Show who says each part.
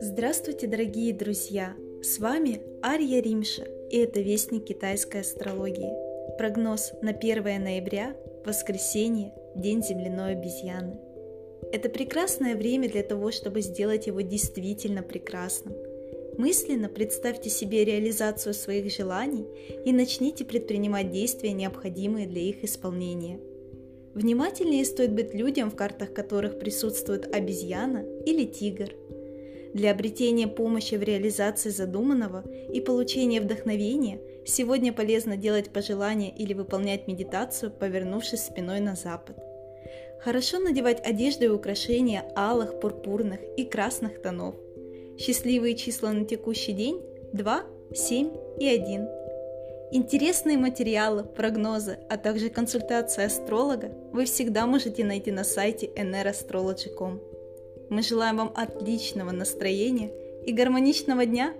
Speaker 1: Здравствуйте, дорогие друзья! С вами Ария Римша, и это Вестник китайской астрологии. Прогноз на 1 ноября, воскресенье, День земляной обезьяны. Это прекрасное время для того, чтобы сделать его действительно прекрасным. Мысленно представьте себе реализацию своих желаний и начните предпринимать действия, необходимые для их исполнения. Внимательнее стоит быть людям, в картах которых присутствует обезьяна или тигр – для обретения помощи в реализации задуманного и получения вдохновения сегодня полезно делать пожелания или выполнять медитацию, повернувшись спиной на запад. Хорошо надевать одежду и украшения алых, пурпурных и красных тонов. Счастливые числа на текущий день – 2, 7 и 1. Интересные материалы, прогнозы, а также консультации астролога вы всегда можете найти на сайте nrastrology.com. Мы желаем вам отличного настроения и гармоничного дня!